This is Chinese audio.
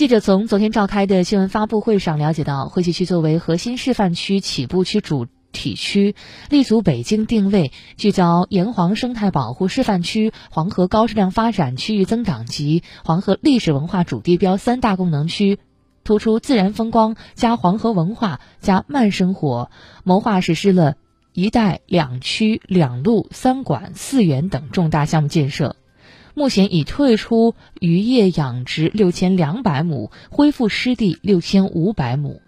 记者从昨天召开的新闻发布会上了解到，惠西区作为核心示范区、起步区主体区，立足北京定位，聚焦沿黄生态保护示范区、黄河高质量发展区域增长及黄河历史文化主地标三大功能区，突出自然风光加黄河文化加慢生活，谋划实施了一带两区两路三管四园等重大项目建设。目前已退出渔业养殖六千两百亩，恢复湿地六千五百亩。